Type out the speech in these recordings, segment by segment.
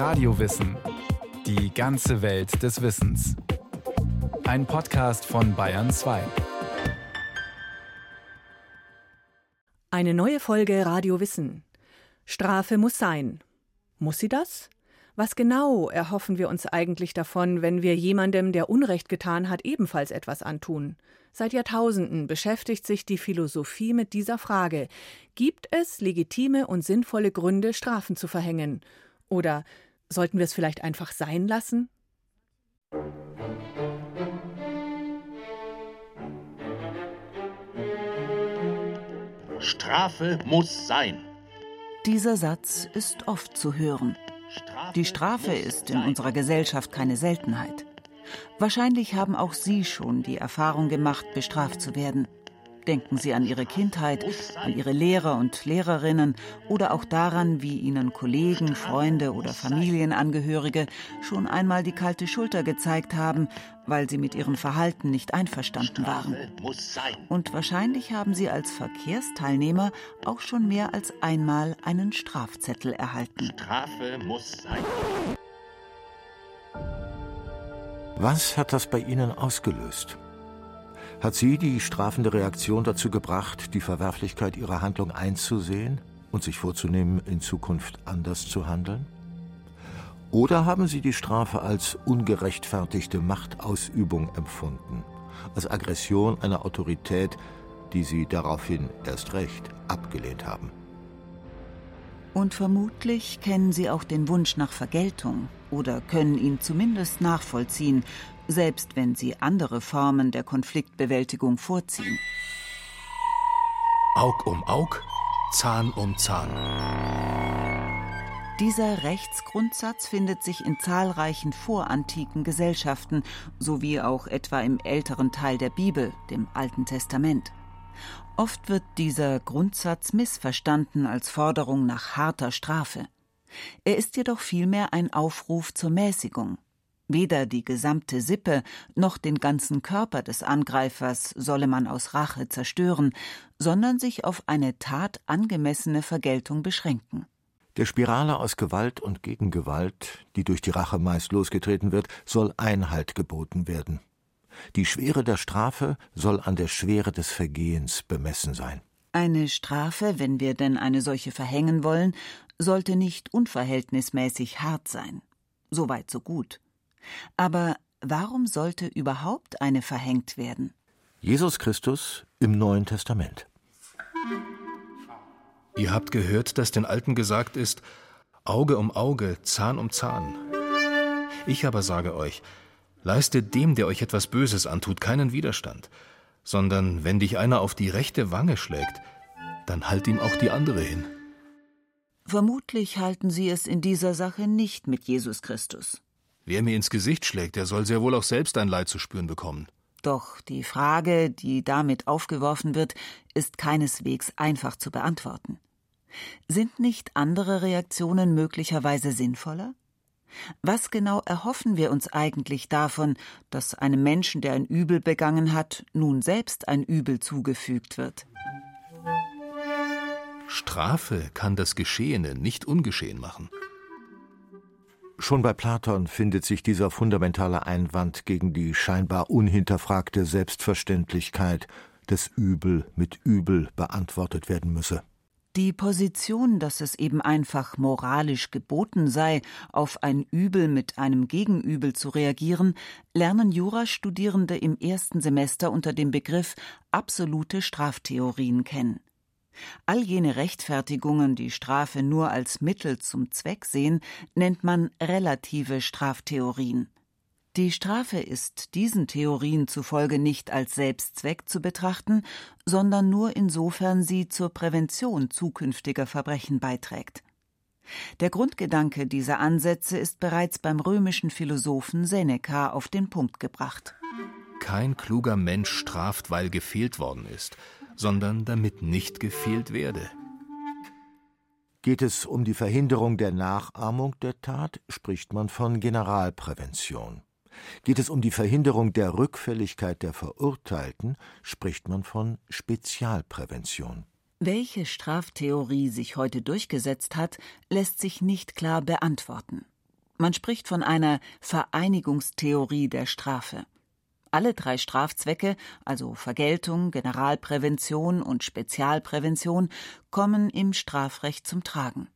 Radiowissen. Die ganze Welt des Wissens. Ein Podcast von Bayern 2. Eine neue Folge Radio Wissen. Strafe muss sein. Muss sie das? Was genau erhoffen wir uns eigentlich davon, wenn wir jemandem, der Unrecht getan hat, ebenfalls etwas antun? Seit Jahrtausenden beschäftigt sich die Philosophie mit dieser Frage. Gibt es legitime und sinnvolle Gründe, Strafen zu verhängen? Oder sollten wir es vielleicht einfach sein lassen? Strafe muss sein. Dieser Satz ist oft zu hören. Die Strafe ist in unserer Gesellschaft keine Seltenheit. Wahrscheinlich haben auch Sie schon die Erfahrung gemacht, bestraft zu werden. Denken Sie an Ihre Kindheit, an Ihre Lehrer und Lehrerinnen oder auch daran, wie Ihnen Kollegen, Freunde oder Familienangehörige schon einmal die kalte Schulter gezeigt haben, weil sie mit Ihrem Verhalten nicht einverstanden waren. Und wahrscheinlich haben Sie als Verkehrsteilnehmer auch schon mehr als einmal einen Strafzettel erhalten. Strafe muss sein. Was hat das bei Ihnen ausgelöst? Hat Sie die strafende Reaktion dazu gebracht, die Verwerflichkeit Ihrer Handlung einzusehen und sich vorzunehmen, in Zukunft anders zu handeln? Oder haben Sie die Strafe als ungerechtfertigte Machtausübung empfunden, als Aggression einer Autorität, die Sie daraufhin erst recht abgelehnt haben? Und vermutlich kennen Sie auch den Wunsch nach Vergeltung oder können ihn zumindest nachvollziehen, selbst wenn Sie andere Formen der Konfliktbewältigung vorziehen. Aug um Aug, Zahn um Zahn. Dieser Rechtsgrundsatz findet sich in zahlreichen vorantiken Gesellschaften sowie auch etwa im älteren Teil der Bibel, dem Alten Testament. Oft wird dieser Grundsatz missverstanden als Forderung nach harter Strafe. Er ist jedoch vielmehr ein Aufruf zur Mäßigung. Weder die gesamte Sippe noch den ganzen Körper des Angreifers solle man aus Rache zerstören, sondern sich auf eine Tat angemessene Vergeltung beschränken. Der Spirale aus Gewalt und Gegengewalt, die durch die Rache meist losgetreten wird, soll Einhalt geboten werden. Die Schwere der Strafe soll an der Schwere des Vergehens bemessen sein. Eine Strafe, wenn wir denn eine solche verhängen wollen, sollte nicht unverhältnismäßig hart sein. Soweit so gut. Aber warum sollte überhaupt eine verhängt werden? Jesus Christus im Neuen Testament. Ihr habt gehört, dass den Alten gesagt ist, Auge um Auge, Zahn um Zahn. Ich aber sage euch, leistet dem, der euch etwas Böses antut, keinen Widerstand, sondern wenn dich einer auf die rechte Wange schlägt, dann halt ihm auch die andere hin. Vermutlich halten Sie es in dieser Sache nicht mit Jesus Christus. Wer mir ins Gesicht schlägt, der soll sehr wohl auch selbst ein Leid zu spüren bekommen. Doch die Frage, die damit aufgeworfen wird, ist keineswegs einfach zu beantworten. Sind nicht andere Reaktionen möglicherweise sinnvoller? Was genau erhoffen wir uns eigentlich davon, dass einem Menschen, der ein Übel begangen hat, nun selbst ein Übel zugefügt wird? Strafe kann das Geschehene nicht ungeschehen machen. Schon bei Platon findet sich dieser fundamentale Einwand gegen die scheinbar unhinterfragte Selbstverständlichkeit, dass Übel mit Übel beantwortet werden müsse. Die Position, dass es eben einfach moralisch geboten sei, auf ein Übel mit einem Gegenübel zu reagieren, lernen Jurastudierende im ersten Semester unter dem Begriff absolute Straftheorien kennen. All jene Rechtfertigungen, die Strafe nur als Mittel zum Zweck sehen, nennt man relative Straftheorien. Die Strafe ist diesen Theorien zufolge nicht als Selbstzweck zu betrachten, sondern nur insofern sie zur Prävention zukünftiger Verbrechen beiträgt. Der Grundgedanke dieser Ansätze ist bereits beim römischen Philosophen Seneca auf den Punkt gebracht. Kein kluger Mensch straft, weil gefehlt worden ist, sondern damit nicht gefehlt werde. Geht es um die Verhinderung der Nachahmung der Tat, spricht man von Generalprävention. Geht es um die Verhinderung der Rückfälligkeit der Verurteilten, spricht man von Spezialprävention. Welche Straftheorie sich heute durchgesetzt hat, lässt sich nicht klar beantworten. Man spricht von einer Vereinigungstheorie der Strafe. Alle drei Strafzwecke, also Vergeltung, Generalprävention und Spezialprävention, kommen im Strafrecht zum Tragen.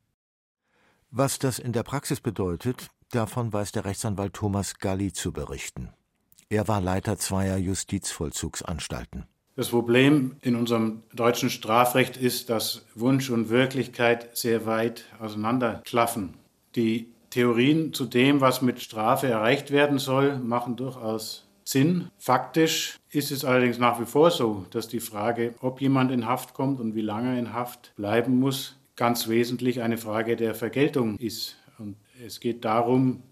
Was das in der Praxis bedeutet, davon weiß der Rechtsanwalt Thomas Galli zu berichten. Er war Leiter zweier Justizvollzugsanstalten. Das Problem in unserem deutschen Strafrecht ist, dass Wunsch und Wirklichkeit sehr weit auseinanderklaffen. Die Theorien zu dem, was mit Strafe erreicht werden soll, machen durchaus Sinn. Faktisch ist es allerdings nach wie vor so, dass die Frage, ob jemand in Haft kommt und wie lange in Haft bleiben muss, ganz wesentlich eine Frage der Vergeltung ist. Und es geht darum,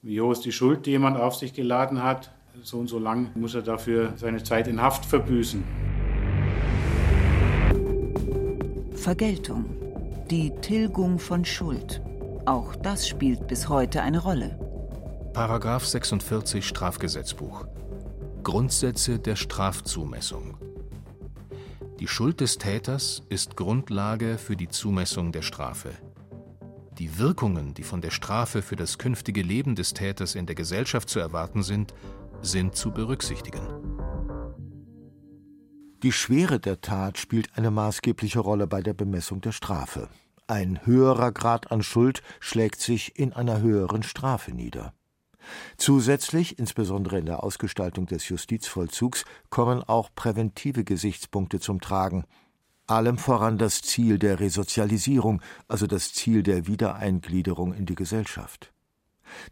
wie hoch ist die Schuld, die jemand auf sich geladen hat, so und so lang muss er dafür seine Zeit in Haft verbüßen. Vergeltung. Die Tilgung von Schuld. Auch das spielt bis heute eine Rolle. Paragraph 46 Strafgesetzbuch. Grundsätze der Strafzumessung. Die Schuld des Täters ist Grundlage für die Zumessung der Strafe. Die Wirkungen, die von der Strafe für das künftige Leben des Täters in der Gesellschaft zu erwarten sind, sind zu berücksichtigen. Die Schwere der Tat spielt eine maßgebliche Rolle bei der Bemessung der Strafe. Ein höherer Grad an Schuld schlägt sich in einer höheren Strafe nieder. Zusätzlich, insbesondere in der Ausgestaltung des Justizvollzugs, kommen auch präventive Gesichtspunkte zum Tragen. Allem voran das Ziel der Resozialisierung, also das Ziel der Wiedereingliederung in die Gesellschaft.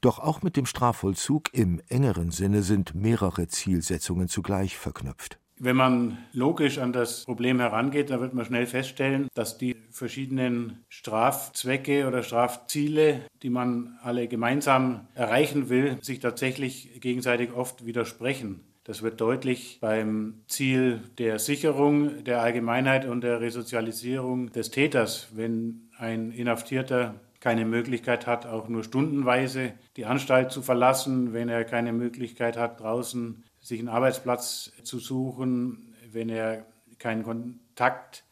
Doch auch mit dem Strafvollzug im engeren Sinne sind mehrere Zielsetzungen zugleich verknüpft. Wenn man logisch an das Problem herangeht, dann wird man schnell feststellen, dass die verschiedenen Strafzwecke oder Strafziele, die man alle gemeinsam erreichen will, sich tatsächlich gegenseitig oft widersprechen. Das wird deutlich beim Ziel der Sicherung der Allgemeinheit und der Resozialisierung des Täters, wenn ein Inhaftierter keine Möglichkeit hat, auch nur stundenweise die Anstalt zu verlassen, wenn er keine Möglichkeit hat, draußen sich einen Arbeitsplatz zu suchen, wenn er keinen Kontakt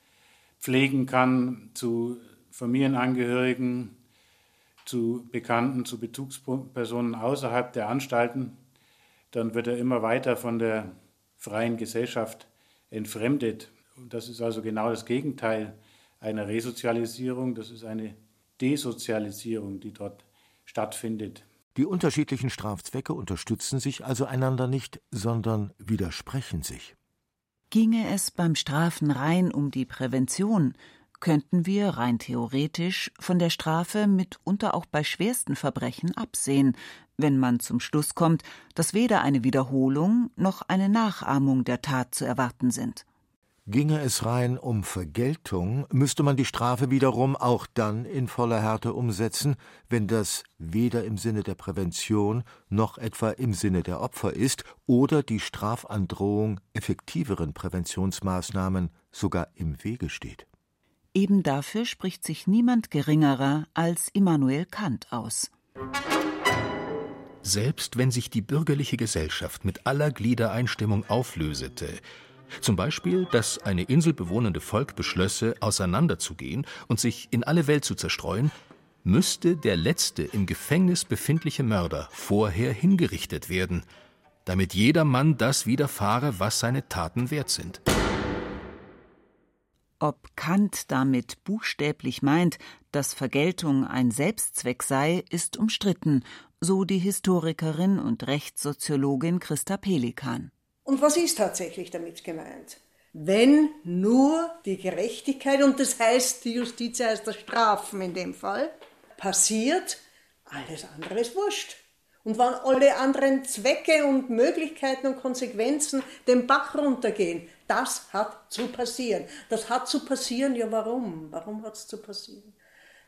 pflegen kann zu Familienangehörigen, zu Bekannten, zu Bezugspersonen außerhalb der Anstalten, dann wird er immer weiter von der freien Gesellschaft entfremdet. Und das ist also genau das Gegenteil einer Resozialisierung. Das ist eine Desozialisierung, die dort stattfindet. Die unterschiedlichen Strafzwecke unterstützen sich also einander nicht, sondern widersprechen sich. Ginge es beim Strafen rein um die Prävention, könnten wir rein theoretisch von der Strafe mitunter auch bei schwersten Verbrechen absehen, wenn man zum Schluss kommt, dass weder eine Wiederholung noch eine Nachahmung der Tat zu erwarten sind. Ginge es rein um Vergeltung, müsste man die Strafe wiederum auch dann in voller Härte umsetzen, wenn das weder im Sinne der Prävention noch etwa im Sinne der Opfer ist oder die Strafandrohung effektiveren Präventionsmaßnahmen sogar im Wege steht. Eben dafür spricht sich niemand geringerer als Immanuel Kant aus. Selbst wenn sich die bürgerliche Gesellschaft mit aller Gliedereinstimmung auflösete, zum Beispiel, dass eine inselbewohnende Volk beschlösse, auseinanderzugehen und sich in alle Welt zu zerstreuen, müsste der letzte im Gefängnis befindliche Mörder vorher hingerichtet werden, damit jedermann das widerfahre, was seine Taten wert sind. Ob Kant damit buchstäblich meint, dass Vergeltung ein Selbstzweck sei, ist umstritten, so die Historikerin und Rechtssoziologin Christa Pelikan. Und was ist tatsächlich damit gemeint? Wenn nur die Gerechtigkeit, und das heißt, die Justiz heißt das Strafen in dem Fall, passiert, alles andere ist wurscht. Und wenn alle anderen Zwecke und Möglichkeiten und Konsequenzen den Bach runtergehen, das hat zu passieren. Das hat zu passieren, ja warum? Warum hat es zu passieren?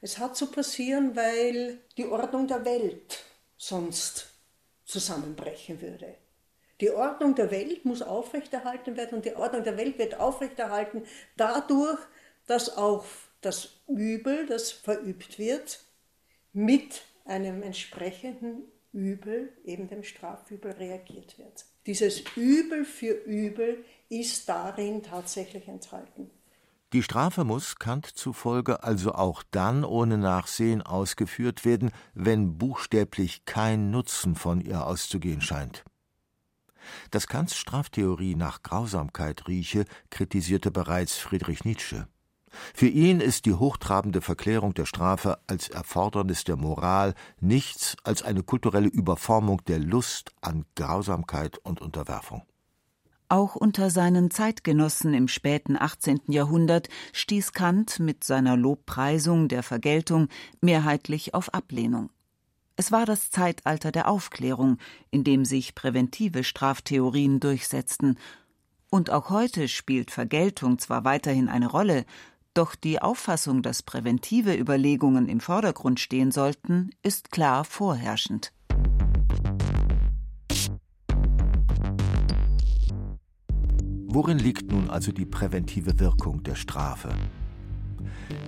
Es hat zu passieren, weil die Ordnung der Welt sonst zusammenbrechen würde. Die Ordnung der Welt muss aufrechterhalten werden und die Ordnung der Welt wird aufrechterhalten dadurch, dass auch das Übel, das verübt wird, mit einem entsprechenden Übel, eben dem Strafübel, reagiert wird. Dieses Übel für Übel ist darin tatsächlich enthalten. Die Strafe muss Kant zufolge also auch dann ohne Nachsehen ausgeführt werden, wenn buchstäblich kein Nutzen von ihr auszugehen scheint. Dass Kants Straftheorie nach Grausamkeit rieche, kritisierte bereits Friedrich Nietzsche. Für ihn ist die hochtrabende Verklärung der Strafe als Erfordernis der Moral nichts als eine kulturelle Überformung der Lust an Grausamkeit und Unterwerfung. Auch unter seinen Zeitgenossen im späten 18. Jahrhundert stieß Kant mit seiner Lobpreisung der Vergeltung mehrheitlich auf Ablehnung. Es war das Zeitalter der Aufklärung, in dem sich präventive Straftheorien durchsetzten. Und auch heute spielt Vergeltung zwar weiterhin eine Rolle, doch die Auffassung, dass präventive Überlegungen im Vordergrund stehen sollten, ist klar vorherrschend. Worin liegt nun also die präventive Wirkung der Strafe?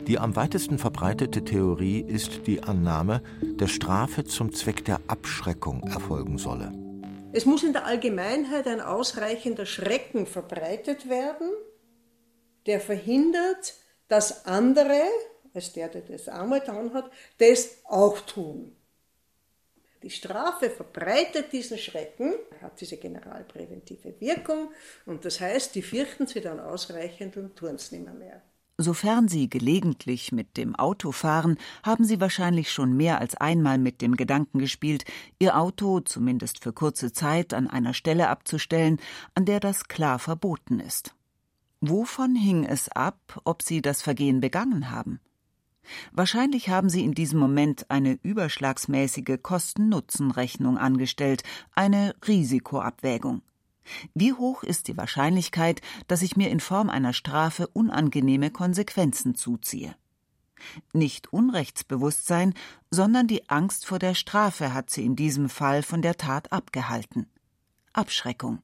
Die am weitesten verbreitete Theorie ist die Annahme, dass Strafe zum Zweck der Abschreckung erfolgen solle. Es muss in der Allgemeinheit ein ausreichender Schrecken verbreitet werden, der verhindert, dass andere, als der, der das einmal getan hat, das auch tun. Die Strafe verbreitet diesen Schrecken, hat diese generalpräventive Wirkung und das heißt, die fürchten sie dann ausreichend und tun es nicht mehr. mehr. Sofern Sie gelegentlich mit dem Auto fahren, haben Sie wahrscheinlich schon mehr als einmal mit dem Gedanken gespielt, Ihr Auto zumindest für kurze Zeit an einer Stelle abzustellen, an der das klar verboten ist. Wovon hing es ab, ob Sie das Vergehen begangen haben? Wahrscheinlich haben Sie in diesem Moment eine überschlagsmäßige Kosten-Nutzen-Rechnung angestellt, eine Risikoabwägung. Wie hoch ist die Wahrscheinlichkeit, dass ich mir in Form einer Strafe unangenehme Konsequenzen zuziehe? Nicht Unrechtsbewusstsein, sondern die Angst vor der Strafe hat sie in diesem Fall von der Tat abgehalten. Abschreckung.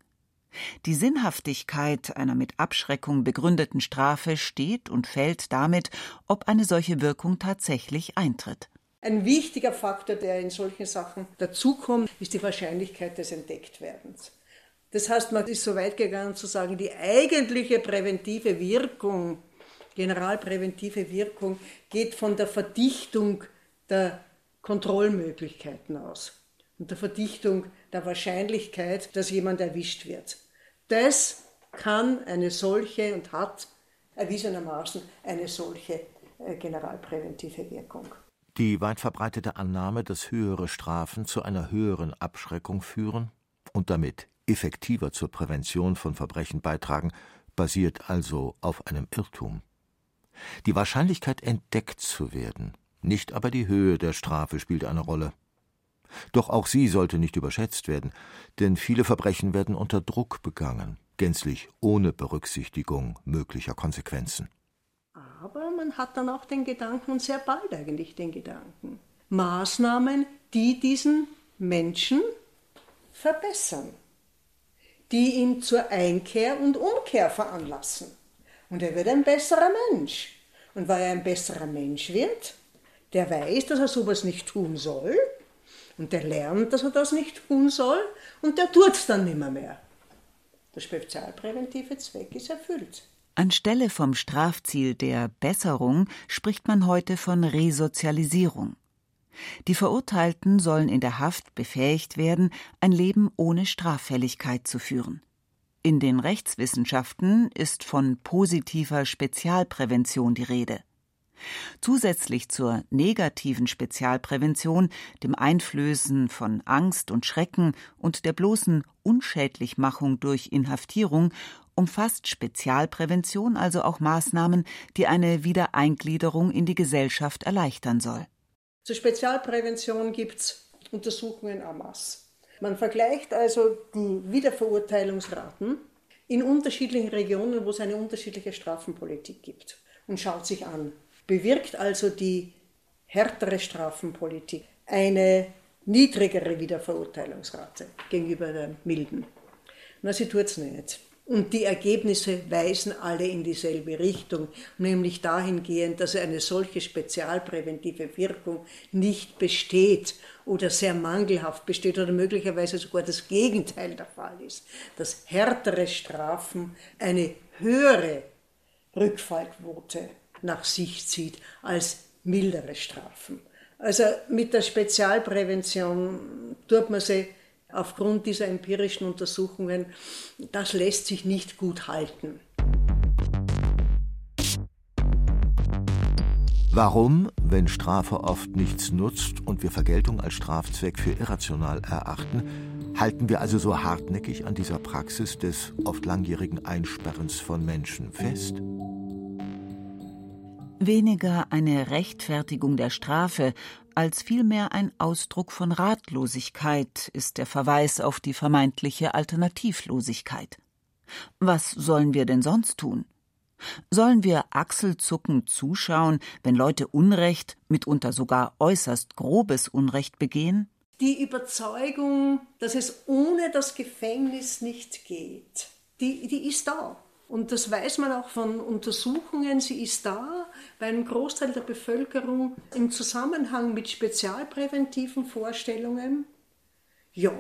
Die Sinnhaftigkeit einer mit Abschreckung begründeten Strafe steht und fällt damit, ob eine solche Wirkung tatsächlich eintritt. Ein wichtiger Faktor, der in solchen Sachen dazukommt, ist die Wahrscheinlichkeit des Entdecktwerdens. Das heißt, man ist so weit gegangen zu sagen, die eigentliche präventive Wirkung, generalpräventive Wirkung, geht von der Verdichtung der Kontrollmöglichkeiten aus und der Verdichtung der Wahrscheinlichkeit, dass jemand erwischt wird. Das kann eine solche und hat erwiesenermaßen eine solche äh, generalpräventive Wirkung. Die weit verbreitete Annahme, dass höhere Strafen zu einer höheren Abschreckung führen und damit effektiver zur Prävention von Verbrechen beitragen, basiert also auf einem Irrtum. Die Wahrscheinlichkeit, entdeckt zu werden, nicht aber die Höhe der Strafe spielt eine Rolle. Doch auch sie sollte nicht überschätzt werden, denn viele Verbrechen werden unter Druck begangen, gänzlich ohne Berücksichtigung möglicher Konsequenzen. Aber man hat dann auch den Gedanken, und sehr bald eigentlich den Gedanken, Maßnahmen, die diesen Menschen verbessern, die ihn zur Einkehr und Umkehr veranlassen. Und er wird ein besserer Mensch. Und weil er ein besserer Mensch wird, der weiß, dass er sowas nicht tun soll, und der lernt, dass er das nicht tun soll und der tut es dann nimmer mehr. Der spezialpräventive Zweck ist erfüllt. Anstelle vom Strafziel der Besserung spricht man heute von Resozialisierung. Die Verurteilten sollen in der Haft befähigt werden, ein Leben ohne Straffälligkeit zu führen. In den Rechtswissenschaften ist von positiver Spezialprävention die Rede. Zusätzlich zur negativen Spezialprävention, dem Einflößen von Angst und Schrecken und der bloßen Unschädlichmachung durch Inhaftierung umfasst Spezialprävention also auch Maßnahmen, die eine Wiedereingliederung in die Gesellschaft erleichtern soll. Zur Spezialprävention gibt es Untersuchungen en masse. Man vergleicht also die Wiederverurteilungsraten in unterschiedlichen Regionen, wo es eine unterschiedliche Strafenpolitik gibt und schaut sich an, bewirkt also die härtere Strafenpolitik eine niedrigere Wiederverurteilungsrate gegenüber der milden. Na, sie tut es nicht. Und die Ergebnisse weisen alle in dieselbe Richtung, nämlich dahingehend, dass eine solche spezialpräventive Wirkung nicht besteht oder sehr mangelhaft besteht oder möglicherweise sogar das Gegenteil der Fall ist, dass härtere Strafen eine höhere Rückfallquote nach sich zieht als mildere Strafen. Also mit der Spezialprävention tut man sie aufgrund dieser empirischen Untersuchungen, das lässt sich nicht gut halten. Warum, wenn Strafe oft nichts nutzt und wir Vergeltung als Strafzweck für irrational erachten, halten wir also so hartnäckig an dieser Praxis des oft langjährigen Einsperrens von Menschen fest? Weniger eine Rechtfertigung der Strafe als vielmehr ein Ausdruck von Ratlosigkeit ist der Verweis auf die vermeintliche Alternativlosigkeit. Was sollen wir denn sonst tun? Sollen wir achselzuckend zuschauen, wenn Leute Unrecht, mitunter sogar äußerst grobes Unrecht begehen? Die Überzeugung, dass es ohne das Gefängnis nicht geht, die, die ist da. Und das weiß man auch von Untersuchungen, sie ist da, weil ein Großteil der Bevölkerung im Zusammenhang mit spezialpräventiven Vorstellungen, ja,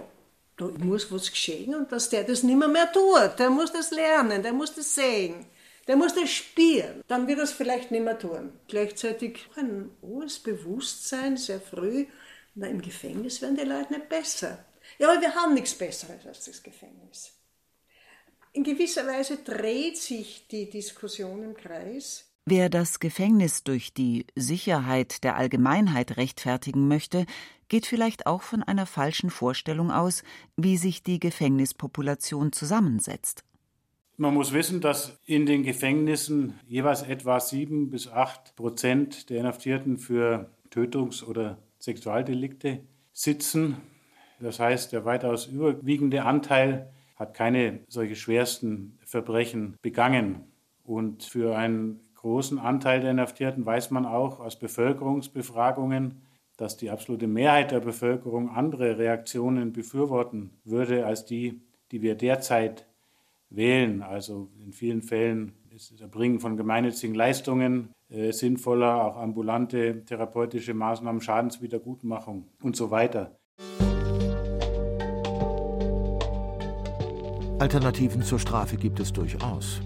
da muss was geschehen und dass der das nicht mehr, mehr tut, der muss das lernen, der muss das sehen. Der muss das spüren, dann wird er es vielleicht nicht mehr tun. Gleichzeitig ein hohes Bewusstsein, sehr früh, na, im Gefängnis werden die Leute nicht besser. Ja, aber wir haben nichts Besseres als das Gefängnis. In gewisser Weise dreht sich die Diskussion im Kreis. Wer das Gefängnis durch die Sicherheit der Allgemeinheit rechtfertigen möchte, geht vielleicht auch von einer falschen Vorstellung aus, wie sich die Gefängnispopulation zusammensetzt. Man muss wissen, dass in den Gefängnissen jeweils etwa sieben bis acht Prozent der Inhaftierten für Tötungs- oder Sexualdelikte sitzen. Das heißt, der weitaus überwiegende Anteil hat keine solche schwersten Verbrechen begangen. Und für einen großen Anteil der Inhaftierten weiß man auch aus Bevölkerungsbefragungen, dass die absolute Mehrheit der Bevölkerung andere Reaktionen befürworten würde als die, die wir derzeit wählen. Also in vielen Fällen ist das Erbringen von gemeinnützigen Leistungen äh, sinnvoller, auch ambulante therapeutische Maßnahmen, Schadenswiedergutmachung und so weiter. Alternativen zur Strafe gibt es durchaus.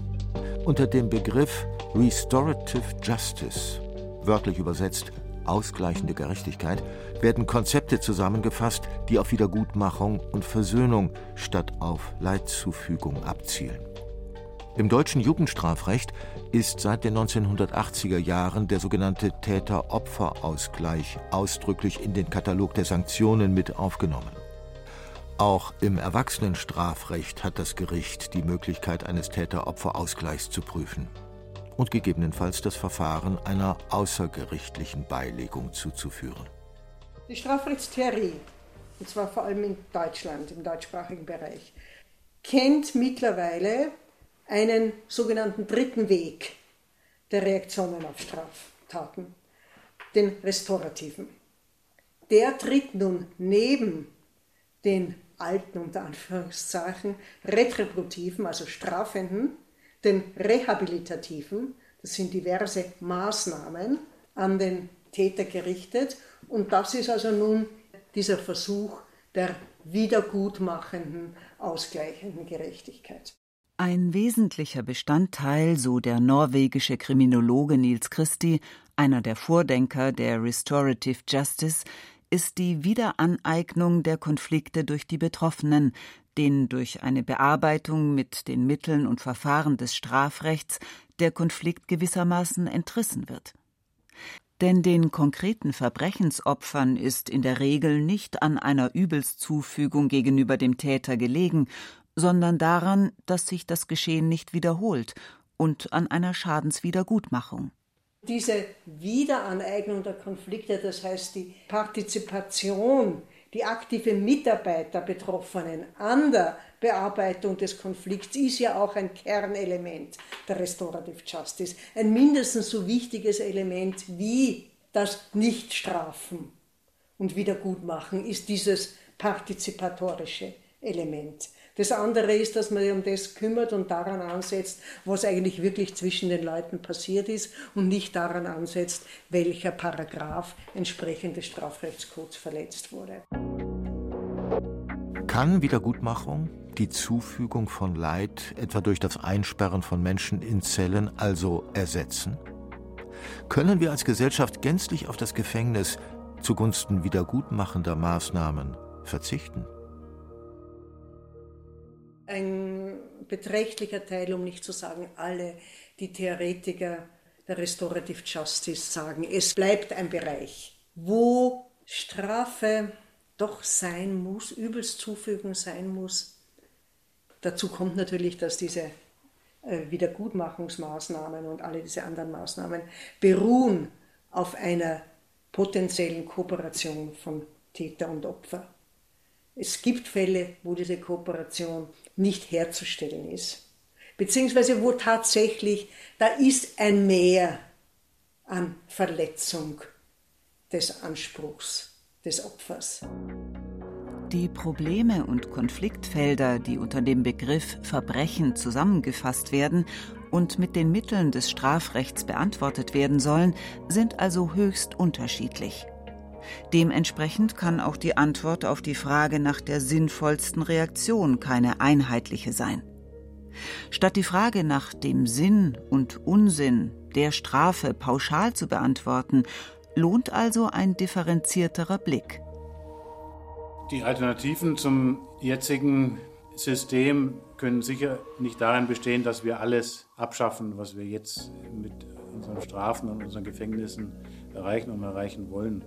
Unter dem Begriff Restorative Justice, wörtlich übersetzt ausgleichende Gerechtigkeit, werden Konzepte zusammengefasst, die auf Wiedergutmachung und Versöhnung statt auf Leidzufügung abzielen. Im deutschen Jugendstrafrecht ist seit den 1980er Jahren der sogenannte Täter-Opfer-Ausgleich ausdrücklich in den Katalog der Sanktionen mit aufgenommen. Auch im Erwachsenenstrafrecht hat das Gericht die Möglichkeit eines Täter-Opfer-Ausgleichs zu prüfen und gegebenenfalls das Verfahren einer außergerichtlichen Beilegung zuzuführen. Die Strafrechtstheorie, und zwar vor allem in Deutschland, im deutschsprachigen Bereich, kennt mittlerweile einen sogenannten dritten Weg der Reaktionen auf Straftaten, den restaurativen. Der tritt nun neben den alten, unter Anführungszeichen, retributiven, also strafenden, den rehabilitativen, das sind diverse Maßnahmen an den Täter gerichtet. Und das ist also nun dieser Versuch der wiedergutmachenden, ausgleichenden Gerechtigkeit. Ein wesentlicher Bestandteil, so der norwegische Kriminologe Niels Christi, einer der Vordenker der Restorative Justice, ist die Wiederaneignung der Konflikte durch die Betroffenen, denen durch eine Bearbeitung mit den Mitteln und Verfahren des Strafrechts der Konflikt gewissermaßen entrissen wird. Denn den konkreten Verbrechensopfern ist in der Regel nicht an einer Übelszufügung gegenüber dem Täter gelegen, sondern daran, dass sich das Geschehen nicht wiederholt und an einer Schadenswiedergutmachung. Diese Wiederaneignung der Konflikte, das heißt die Partizipation, die aktive Mitarbeit der Betroffenen an der Bearbeitung des Konflikts ist ja auch ein Kernelement der Restorative Justice, ein mindestens so wichtiges Element wie das Nichtstrafen und Wiedergutmachen ist dieses partizipatorische Element. Das andere ist, dass man sich um das kümmert und daran ansetzt, was eigentlich wirklich zwischen den Leuten passiert ist und nicht daran ansetzt, welcher Paragraph entsprechend des Strafrechtscodes verletzt wurde. Kann Wiedergutmachung die Zufügung von Leid etwa durch das Einsperren von Menschen in Zellen also ersetzen? Können wir als Gesellschaft gänzlich auf das Gefängnis zugunsten wiedergutmachender Maßnahmen verzichten? Ein beträchtlicher Teil, um nicht zu sagen alle, die Theoretiker der Restorative Justice sagen, es bleibt ein Bereich, wo Strafe doch sein muss, übelst zufügen sein muss. Dazu kommt natürlich, dass diese äh, Wiedergutmachungsmaßnahmen und alle diese anderen Maßnahmen beruhen auf einer potenziellen Kooperation von Täter und Opfer. Es gibt Fälle, wo diese Kooperation nicht herzustellen ist, beziehungsweise wo tatsächlich da ist ein Mehr an Verletzung des Anspruchs des Opfers. Die Probleme und Konfliktfelder, die unter dem Begriff Verbrechen zusammengefasst werden und mit den Mitteln des Strafrechts beantwortet werden sollen, sind also höchst unterschiedlich. Dementsprechend kann auch die Antwort auf die Frage nach der sinnvollsten Reaktion keine einheitliche sein. Statt die Frage nach dem Sinn und Unsinn der Strafe pauschal zu beantworten, lohnt also ein differenzierterer Blick. Die Alternativen zum jetzigen System können sicher nicht darin bestehen, dass wir alles abschaffen, was wir jetzt mit unseren Strafen und unseren Gefängnissen erreichen und erreichen wollen.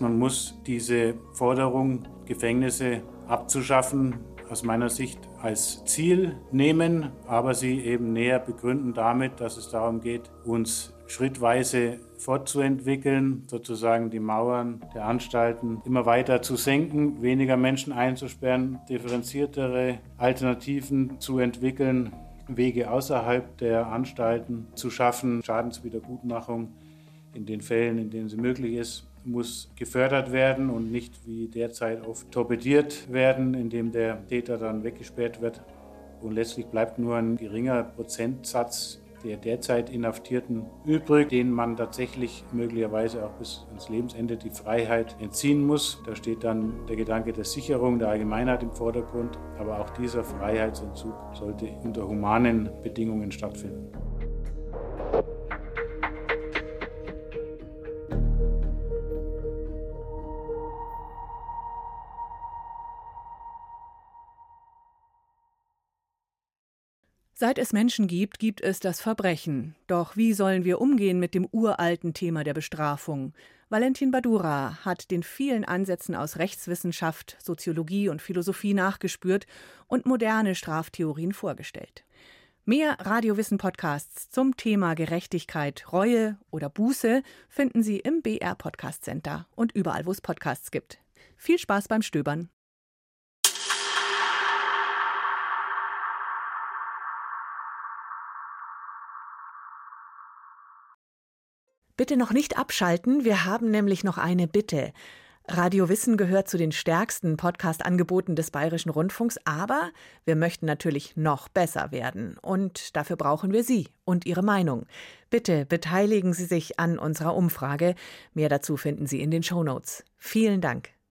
Man muss diese Forderung, Gefängnisse abzuschaffen, aus meiner Sicht als Ziel nehmen, aber sie eben näher begründen damit, dass es darum geht, uns schrittweise fortzuentwickeln, sozusagen die Mauern der Anstalten immer weiter zu senken, weniger Menschen einzusperren, differenziertere Alternativen zu entwickeln, Wege außerhalb der Anstalten zu schaffen, Schadenswiedergutmachung in den Fällen, in denen sie möglich ist, muss gefördert werden und nicht wie derzeit oft torpediert werden, indem der Täter dann weggesperrt wird. Und letztlich bleibt nur ein geringer Prozentsatz der derzeit Inhaftierten übrig, denen man tatsächlich möglicherweise auch bis ans Lebensende die Freiheit entziehen muss. Da steht dann der Gedanke der Sicherung der Allgemeinheit im Vordergrund, aber auch dieser Freiheitsentzug sollte unter humanen Bedingungen stattfinden. Seit es Menschen gibt, gibt es das Verbrechen. Doch wie sollen wir umgehen mit dem uralten Thema der Bestrafung? Valentin Badura hat den vielen Ansätzen aus Rechtswissenschaft, Soziologie und Philosophie nachgespürt und moderne Straftheorien vorgestellt. Mehr Radiowissen-Podcasts zum Thema Gerechtigkeit, Reue oder Buße finden Sie im BR Podcast Center und überall, wo es Podcasts gibt. Viel Spaß beim Stöbern. Bitte noch nicht abschalten, wir haben nämlich noch eine Bitte. Radio Wissen gehört zu den stärksten Podcast-Angeboten des Bayerischen Rundfunks, aber wir möchten natürlich noch besser werden. Und dafür brauchen wir Sie und Ihre Meinung. Bitte beteiligen Sie sich an unserer Umfrage. Mehr dazu finden Sie in den Show Notes. Vielen Dank.